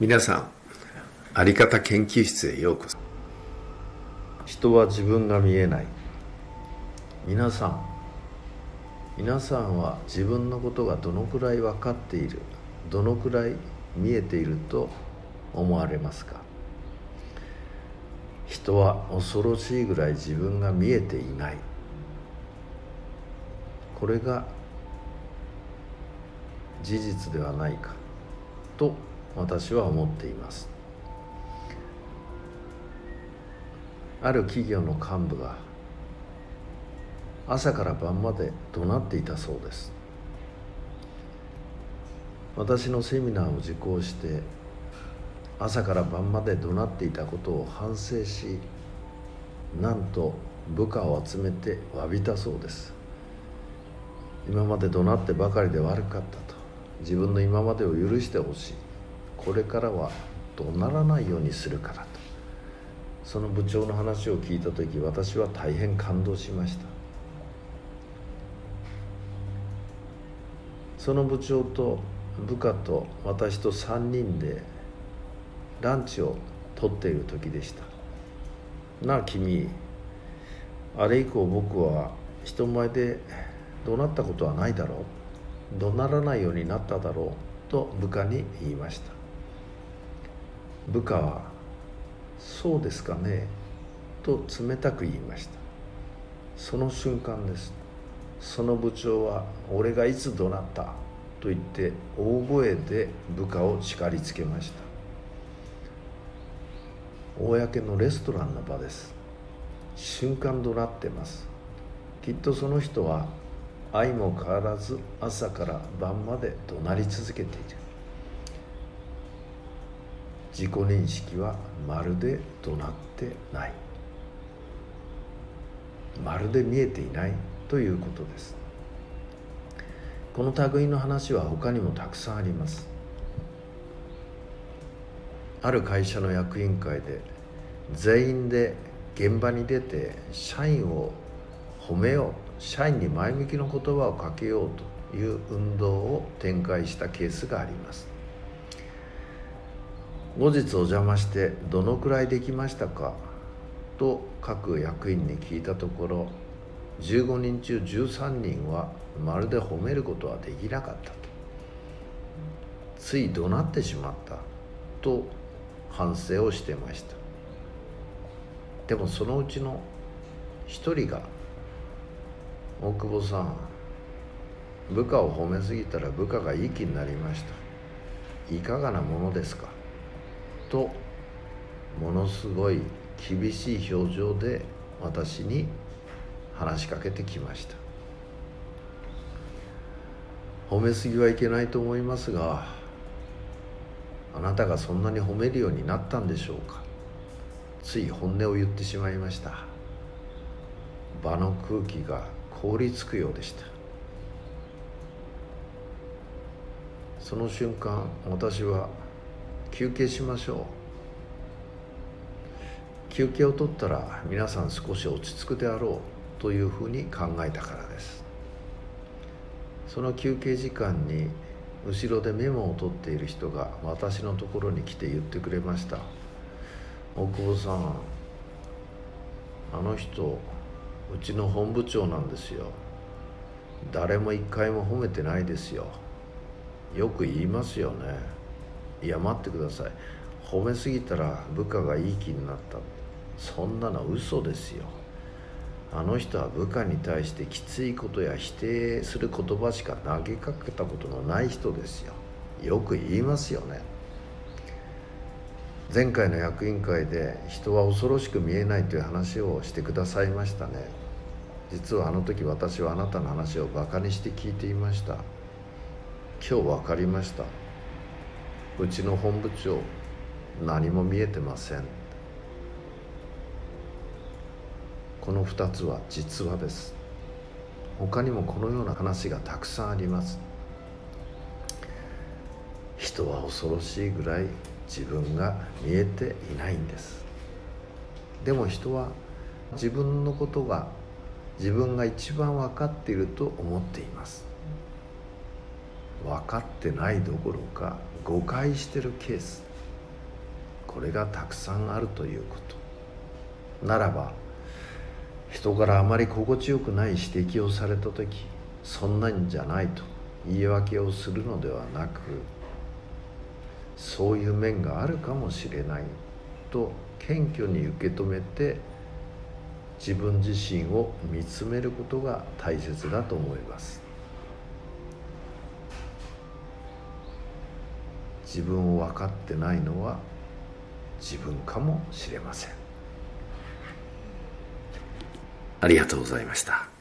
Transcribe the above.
皆さんあり方研究室へようこそ。人は自分が見えない。皆さん皆さんは自分のことがどのくらい分かっているどのくらい見えていると思われますか？人は恐ろしいぐらい自分が見えていない。これが事実ではないかと私は思っています。ある企業の幹部が朝から晩まで怒鳴っていたそうです。私のセミナーを受講して朝から晩まで怒鳴っていたことを反省しなんと部下を集めて詫びたそうです。今まで怒鳴ってばかりで悪かったと。自分の今までを許してほしい。これからは怒鳴らないようにするからと。その部長の話を聞いた時私は大変感動しました。その部長と部下と私と3人でランチをとっている時でした。なあ君あれ以降僕は人前で怒鳴ったことはないだろう。怒鳴らないようになっただろう。と部下に言いました。部下は「そうですかね」と冷たく言いました。その瞬間です。その部長は「俺がいつ怒鳴った?」と言って大声で部下を叱りつけました。公のレストランの場です。瞬間怒鳴ってます。きっとその人は愛も変わらず朝から晩まで怒鳴り続けている。自己認識はまるで怒鳴ってない。まるで見えていないということです。この類の話は他にもたくさんあります。ある会社の役員会で全員で現場に出て社員を褒めよう社員に前向きの言葉をかけようという運動を展開したケースがあります。後日お邪魔してどのくらいできましたか？と各役員に聞いたところ15人中13人はまるで褒めることはできなかったと。つい怒鳴ってしまった。と反省をしてました。でもそのうちの一人が「大久保さん部下を褒めすぎたら部下がいい気になりました。いかがなものですか?」とものすごい厳しい表情で私に話しかけてきました。褒めすぎはいけないと思いますがあなたがそんなに褒めるようになったんでしょうか。つい本音を言ってしまいました。場の空気が凍りつくようでした。その瞬間私は休憩しましょう。休憩を取ったら皆さん少し落ち着くであろうというふうに考えたからです。その休憩時間に後ろでメモを取っている人が私のところに来て言ってくれました。大久保さんあの人うちの本部長なんですよ。誰も一回も褒めてないですよ。よく言いますよね。いや待ってください。褒めすぎたら部下がいい気になった。そんなの嘘ですよ。あの人は部下に対してきついことや否定する言葉しか投げかけたことのない人ですよ。よく言いますよね。前回の役員会で人は恐ろしく見えないという話をしてくださいましたね。実はあの時私はあなたの話をバカにして聞いていました。今日分かりました。うちの本部長何も見えてません。この2つは実話です。他にもこのような話がたくさんあります。人は恐ろしいぐらい自分が見えていないんです。でも人は自分のことが自分が一番分かっていると思っています。分かってないどころか誤解してるケース。これがたくさんあるということ。ならば人からあまり心地よくない指摘をされた時そんなんじゃないと言い訳をするのではなくそういう面があるかもしれないと謙虚に受け止めて自分自身を見つめることが大切だと思います。自分を分かってないのは自分かもしれません。ありがとうございました。